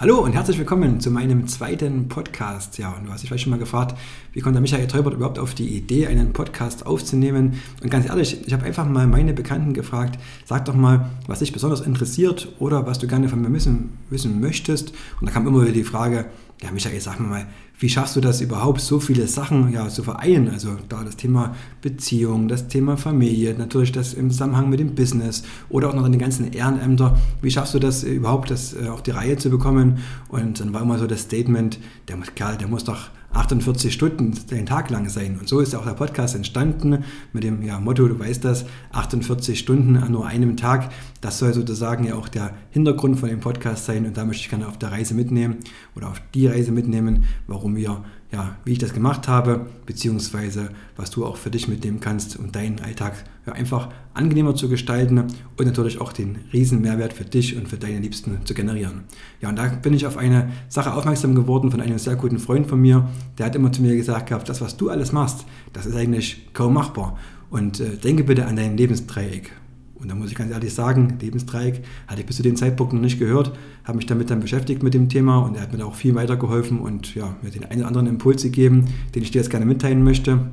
Hallo und herzlich willkommen zu meinem zweiten Podcast. Ja, und du hast dich vielleicht schon mal gefragt, wie kommt der Michael Teubert überhaupt auf die Idee, einen Podcast aufzunehmen? Und ganz ehrlich, ich habe einfach mal meine Bekannten gefragt, sag doch mal, was dich besonders interessiert oder was du gerne von mir wissen, wissen möchtest. Und da kam immer wieder die Frage, ja Michael, sag mir mal, wie schaffst du das überhaupt, so viele Sachen ja, zu vereinen? Also da das Thema Beziehung, das Thema Familie, natürlich das im Zusammenhang mit dem Business oder auch noch die ganzen Ehrenämter. Wie schaffst du das überhaupt, das äh, auf die Reihe zu bekommen? Und dann war immer so das Statement, der Kerl, der muss doch 48 Stunden den Tag lang sein. Und so ist auch der Podcast entstanden mit dem ja, Motto, du weißt das, 48 Stunden an nur einem Tag. Das soll sozusagen ja auch der Hintergrund von dem Podcast sein und da möchte ich gerne auf der Reise mitnehmen oder auf die Reise mitnehmen, warum wir ja, wie ich das gemacht habe, beziehungsweise was du auch für dich mitnehmen kannst, um deinen Alltag ja, einfach angenehmer zu gestalten und natürlich auch den riesen Mehrwert für dich und für deine Liebsten zu generieren. Ja, und da bin ich auf eine Sache aufmerksam geworden von einem sehr guten Freund von mir, der hat immer zu mir gesagt gehabt, das, was du alles machst, das ist eigentlich kaum machbar. Und äh, denke bitte an dein Lebensdreieck. Und da muss ich ganz ehrlich sagen, Lebensdreieck hatte ich bis zu dem Zeitpunkt noch nicht gehört, habe mich damit dann beschäftigt mit dem Thema und er hat mir da auch viel weitergeholfen und ja, mir den einen oder anderen Impuls gegeben, den ich dir jetzt gerne mitteilen möchte.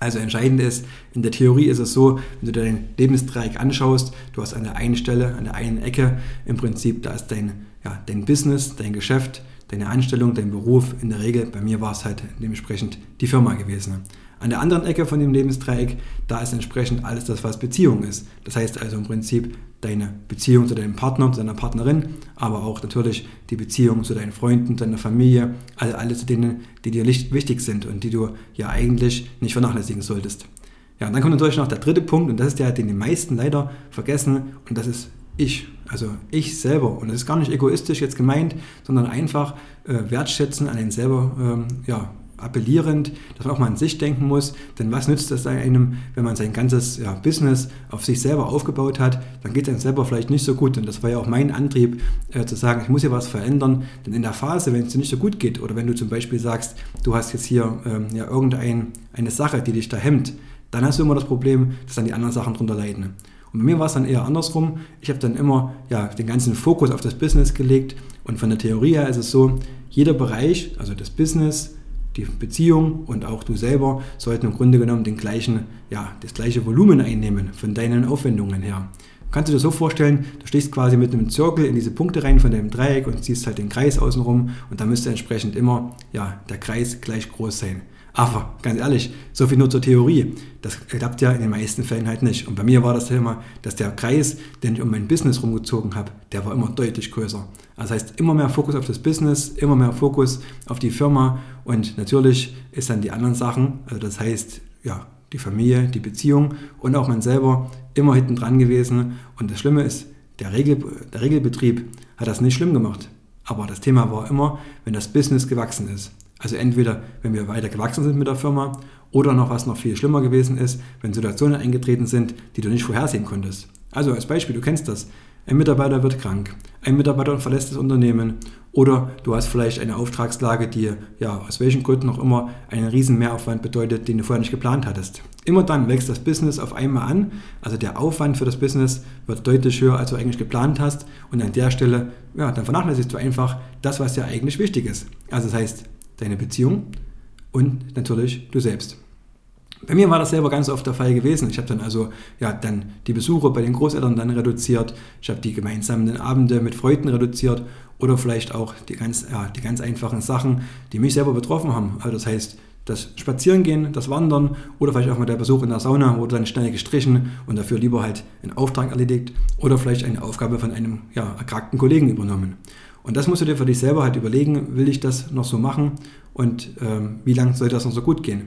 Also entscheidend ist, in der Theorie ist es so, wenn du dein Lebensdreieck anschaust, du hast an der einen Stelle, an der einen Ecke im Prinzip, da ist dein, ja, dein Business, dein Geschäft, deine Anstellung, dein Beruf. In der Regel, bei mir war es halt dementsprechend die Firma gewesen. An der anderen Ecke von dem Lebensdreieck, da ist entsprechend alles das, was Beziehung ist. Das heißt also im Prinzip deine Beziehung zu deinem Partner, zu deiner Partnerin, aber auch natürlich die Beziehung zu deinen Freunden, deiner Familie, also alle zu denen, die dir wichtig sind und die du ja eigentlich nicht vernachlässigen solltest. Ja, und dann kommt natürlich noch der dritte Punkt und das ist der, den die meisten leider vergessen und das ist ich, also ich selber. Und das ist gar nicht egoistisch jetzt gemeint, sondern einfach äh, wertschätzen an den selber ähm, ja, appellierend, dass man auch mal an sich denken muss. Denn was nützt das einem, wenn man sein ganzes ja, Business auf sich selber aufgebaut hat? Dann geht es einem selber vielleicht nicht so gut. Und das war ja auch mein Antrieb, äh, zu sagen, ich muss hier was verändern. Denn in der Phase, wenn es dir nicht so gut geht, oder wenn du zum Beispiel sagst, du hast jetzt hier ähm, ja, irgendeine Sache, die dich da hemmt, dann hast du immer das Problem, dass dann die anderen Sachen drunter leiden. Und bei mir war es dann eher andersrum. Ich habe dann immer ja, den ganzen Fokus auf das Business gelegt. Und von der Theorie her ist es so, jeder Bereich, also das Business, die Beziehung und auch du selber sollten im Grunde genommen den gleichen, ja, das gleiche Volumen einnehmen von deinen Aufwendungen her. Kannst du dir so vorstellen, du stehst quasi mit einem Zirkel in diese Punkte rein von deinem Dreieck und ziehst halt den Kreis außenrum und da müsste entsprechend immer ja, der Kreis gleich groß sein. Aber ganz ehrlich, so viel nur zur Theorie. Das klappt ja in den meisten Fällen halt nicht. Und bei mir war das Thema, dass der Kreis, den ich um mein Business rumgezogen habe, der war immer deutlich größer. Das heißt, immer mehr Fokus auf das Business, immer mehr Fokus auf die Firma und natürlich ist dann die anderen Sachen, also das heißt, ja, die Familie, die Beziehung und auch man selber immer hinten dran gewesen. Und das Schlimme ist, der, Regel, der Regelbetrieb hat das nicht schlimm gemacht. Aber das Thema war immer, wenn das Business gewachsen ist. Also entweder, wenn wir weiter gewachsen sind mit der Firma oder noch was noch viel schlimmer gewesen ist, wenn Situationen eingetreten sind, die du nicht vorhersehen konntest. Also als Beispiel, du kennst das. Ein Mitarbeiter wird krank, ein Mitarbeiter verlässt das Unternehmen oder du hast vielleicht eine Auftragslage, die ja aus welchen Gründen auch immer einen riesen Mehraufwand bedeutet, den du vorher nicht geplant hattest. Immer dann wächst das Business auf einmal an, also der Aufwand für das Business wird deutlich höher, als du eigentlich geplant hast und an der Stelle, ja, dann vernachlässigst du einfach das, was dir eigentlich wichtig ist. Also das heißt, deine Beziehung und natürlich du selbst. Bei mir war das selber ganz oft der Fall gewesen. Ich habe dann also ja dann die Besuche bei den Großeltern dann reduziert. Ich habe die gemeinsamen Abende mit Freunden reduziert oder vielleicht auch die ganz, ja, die ganz einfachen Sachen, die mich selber betroffen haben. Also das heißt, das Spazierengehen, das Wandern oder vielleicht auch mal der Besuch in der Sauna wurde dann schnell gestrichen und dafür lieber halt einen Auftrag erledigt oder vielleicht eine Aufgabe von einem ja, erkrankten Kollegen übernommen. Und das musst du dir für dich selber halt überlegen, will ich das noch so machen und ähm, wie lange soll das noch so gut gehen.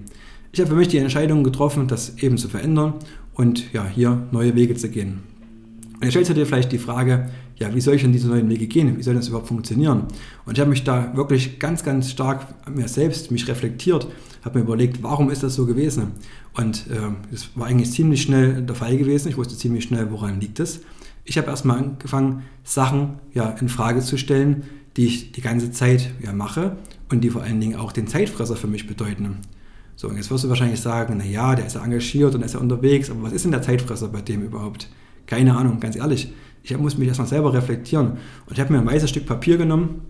Ich habe für mich die Entscheidung getroffen, das eben zu verändern und ja, hier neue Wege zu gehen. Und jetzt stellst du dir vielleicht die Frage, ja, wie soll ich in diese neuen Wege gehen? Wie soll das überhaupt funktionieren? Und ich habe mich da wirklich ganz, ganz stark mir selbst, mich reflektiert, habe mir überlegt, warum ist das so gewesen? Und es äh, war eigentlich ziemlich schnell der Fall gewesen. Ich wusste ziemlich schnell, woran liegt es. Ich habe erstmal angefangen, Sachen ja, in Frage zu stellen, die ich die ganze Zeit ja, mache und die vor allen Dingen auch den Zeitfresser für mich bedeuten. So, und jetzt wirst du wahrscheinlich sagen, naja, der ist ja engagiert und ist ja unterwegs, aber was ist denn der Zeitfresser bei dem überhaupt? Keine Ahnung, ganz ehrlich. Ich muss mich erstmal selber reflektieren. Und ich habe mir ein weißes Stück Papier genommen,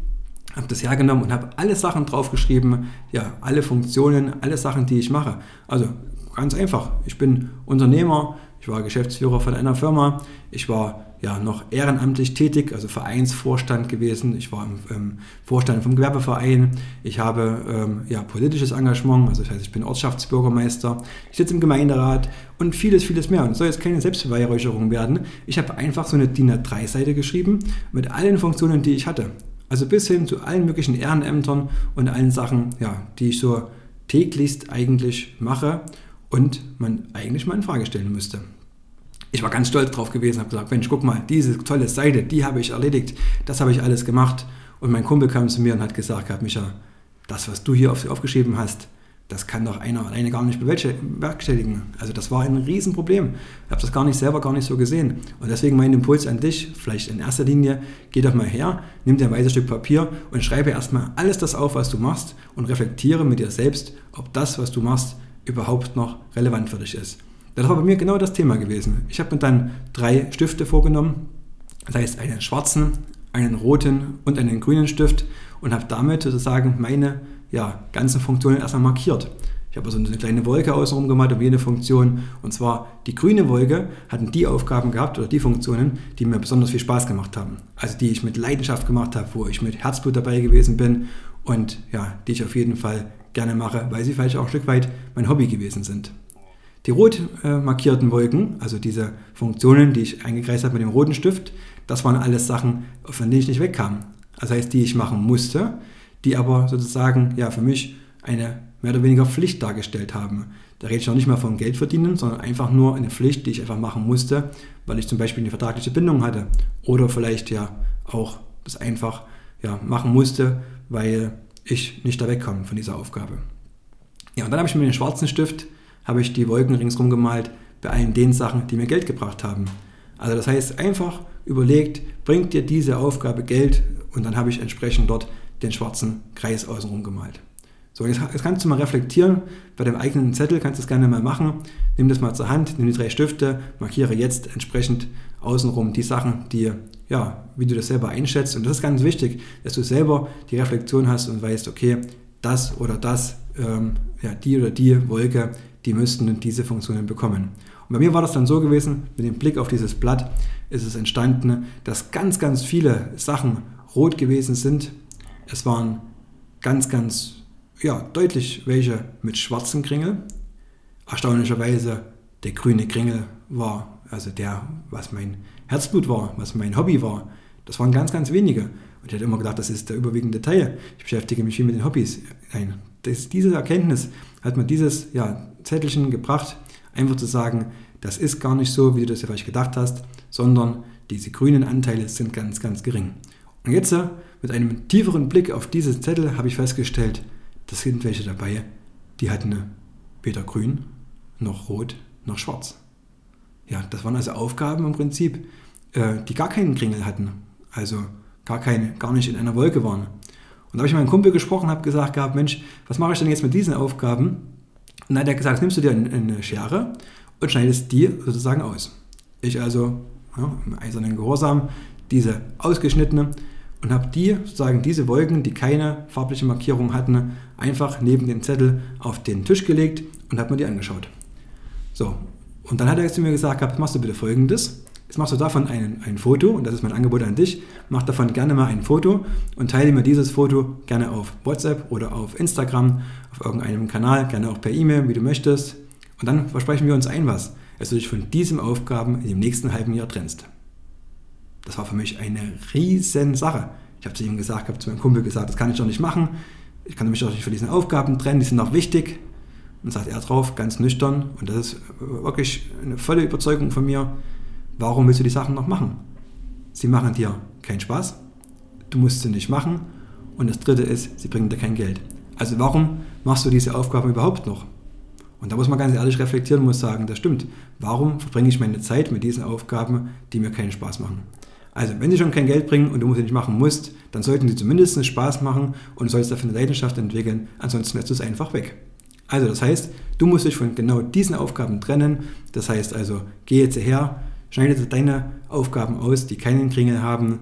habe das hergenommen und habe alle Sachen draufgeschrieben, ja, alle Funktionen, alle Sachen, die ich mache. Also ganz einfach. Ich bin Unternehmer, ich war Geschäftsführer von einer Firma, ich war ja noch ehrenamtlich tätig, also Vereinsvorstand gewesen. Ich war im, im Vorstand vom Gewerbeverein. Ich habe ähm, ja, politisches Engagement, also das heißt, ich bin Ortschaftsbürgermeister. Ich sitze im Gemeinderat und vieles, vieles mehr. Und soll jetzt keine Selbstbeweihräucherung werden. Ich habe einfach so eine DIN A3-Seite geschrieben mit allen Funktionen, die ich hatte. Also bis hin zu allen möglichen Ehrenämtern und allen Sachen, ja, die ich so täglichst eigentlich mache und man eigentlich mal in Frage stellen müsste ich war ganz stolz drauf gewesen, habe gesagt, Mensch, guck mal, diese tolle Seite, die habe ich erledigt, das habe ich alles gemacht. Und mein Kumpel kam zu mir und hat gesagt, gehabt, Micha, das, was du hier auf, aufgeschrieben hast, das kann doch einer alleine gar nicht bewerkstelligen. Also das war ein Riesenproblem. Ich habe das gar nicht selber gar nicht so gesehen. Und deswegen mein Impuls an dich, vielleicht in erster Linie, geh doch mal her, nimm dir ein weißes Stück Papier und schreibe erstmal alles das auf, was du machst und reflektiere mit dir selbst, ob das, was du machst, überhaupt noch relevant für dich ist. Das war bei mir genau das Thema gewesen. Ich habe mir dann drei Stifte vorgenommen, das heißt einen schwarzen, einen roten und einen grünen Stift und habe damit sozusagen meine ja, ganzen Funktionen erstmal markiert. Ich habe also eine kleine Wolke außenrum gemalt um jede Funktion. Und zwar die grüne Wolke hatten die Aufgaben gehabt oder die Funktionen, die mir besonders viel Spaß gemacht haben. Also die ich mit Leidenschaft gemacht habe, wo ich mit Herzblut dabei gewesen bin und ja, die ich auf jeden Fall gerne mache, weil sie vielleicht auch ein Stück weit mein Hobby gewesen sind. Die rot äh, markierten Wolken, also diese Funktionen, die ich eingekreist habe mit dem roten Stift, das waren alles Sachen, von denen ich nicht wegkam. Das heißt, die ich machen musste, die aber sozusagen ja, für mich eine mehr oder weniger Pflicht dargestellt haben. Da rede ich noch nicht mal von Geld verdienen, sondern einfach nur eine Pflicht, die ich einfach machen musste, weil ich zum Beispiel eine vertragliche Bindung hatte. Oder vielleicht ja auch das einfach ja, machen musste, weil ich nicht da wegkomme von dieser Aufgabe. Ja, und dann habe ich mir den schwarzen Stift habe ich die Wolken ringsherum gemalt bei allen den Sachen, die mir Geld gebracht haben. Also das heißt, einfach überlegt, bringt dir diese Aufgabe Geld und dann habe ich entsprechend dort den schwarzen Kreis außenrum gemalt. So, jetzt, jetzt kannst du mal reflektieren, bei deinem eigenen Zettel kannst du das gerne mal machen. Nimm das mal zur Hand, nimm die drei Stifte, markiere jetzt entsprechend außenrum die Sachen, die, ja, wie du das selber einschätzt. Und das ist ganz wichtig, dass du selber die Reflexion hast und weißt, okay, das oder das, ähm, ja, die oder die Wolke, die müssten diese Funktionen bekommen. Und bei mir war das dann so gewesen, mit dem Blick auf dieses Blatt ist es entstanden, dass ganz, ganz viele Sachen rot gewesen sind. Es waren ganz, ganz ja, deutlich welche mit schwarzen Kringel. Erstaunlicherweise der grüne Kringel war, also der, was mein Herzblut war, was mein Hobby war. Das waren ganz, ganz wenige. Und ich hätte immer gedacht, das ist der überwiegende Teil. Ich beschäftige mich viel mit den Hobbys. Nein, das, diese Erkenntnis hat mir dieses ja, Zettelchen gebracht, einfach zu sagen, das ist gar nicht so, wie du das ja vielleicht gedacht hast, sondern diese grünen Anteile sind ganz, ganz gering. Und jetzt äh, mit einem tieferen Blick auf diese Zettel habe ich festgestellt, das sind welche dabei, die hatten weder grün, noch rot, noch schwarz. Ja, das waren also Aufgaben im Prinzip, äh, die gar keinen Kringel hatten, also gar, keine, gar nicht in einer Wolke waren. Und da habe ich mit meinem Kumpel gesprochen, habe gesagt gehabt, Mensch, was mache ich denn jetzt mit diesen Aufgaben? Und dann hat er gesagt, nimmst du dir eine Schere und schneidest die sozusagen aus. Ich also ja, im eisernen Gehorsam diese ausgeschnittene und habe die sozusagen diese Wolken, die keine farbliche Markierung hatten, einfach neben den Zettel auf den Tisch gelegt und habe mir die angeschaut. So, und dann hat er zu mir gesagt, machst du bitte folgendes. Jetzt machst du davon ein, ein Foto und das ist mein Angebot an dich. Mach davon gerne mal ein Foto und teile mir dieses Foto gerne auf WhatsApp oder auf Instagram, auf irgendeinem Kanal, gerne auch per E-Mail, wie du möchtest. Und dann versprechen wir uns ein was, dass du dich von diesen Aufgaben in dem nächsten halben Jahr trennst. Das war für mich eine riesen Sache. Ich habe zu ihm gesagt, habe zu meinem Kumpel gesagt, das kann ich doch nicht machen. Ich kann mich doch nicht von diesen Aufgaben trennen, die sind auch wichtig. Und sagt er drauf, ganz nüchtern, und das ist wirklich eine volle Überzeugung von mir, warum willst du die Sachen noch machen? sie machen dir keinen Spaß, du musst sie nicht machen und das dritte ist, sie bringen dir kein Geld. Also warum machst du diese Aufgaben überhaupt noch? Und da muss man ganz ehrlich reflektieren und muss sagen, das stimmt. Warum verbringe ich meine Zeit mit diesen Aufgaben, die mir keinen Spaß machen? Also, wenn sie schon kein Geld bringen und du sie nicht machen musst, dann sollten sie zumindest Spaß machen und du sollst dafür eine Leidenschaft entwickeln, ansonsten lässt du es einfach weg. Also, das heißt, du musst dich von genau diesen Aufgaben trennen. Das heißt also, geh jetzt her, schneide deine Aufgaben aus, die keinen Kringel haben,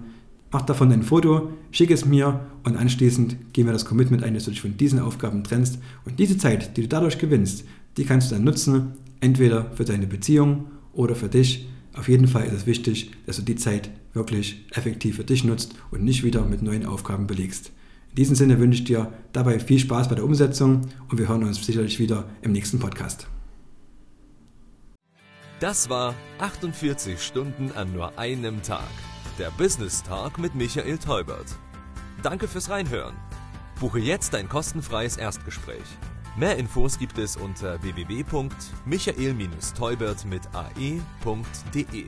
mach davon ein Foto, schick es mir und anschließend gehen wir das Commitment ein, dass du dich von diesen Aufgaben trennst. Und diese Zeit, die du dadurch gewinnst, die kannst du dann nutzen, entweder für deine Beziehung oder für dich. Auf jeden Fall ist es wichtig, dass du die Zeit wirklich effektiv für dich nutzt und nicht wieder mit neuen Aufgaben belegst. In diesem Sinne wünsche ich dir dabei viel Spaß bei der Umsetzung und wir hören uns sicherlich wieder im nächsten Podcast. Das war 48 Stunden an nur einem Tag. Der Business Talk mit Michael Teubert. Danke fürs Reinhören. Buche jetzt ein kostenfreies Erstgespräch. Mehr Infos gibt es unter www.michael-teubert mit ae.de.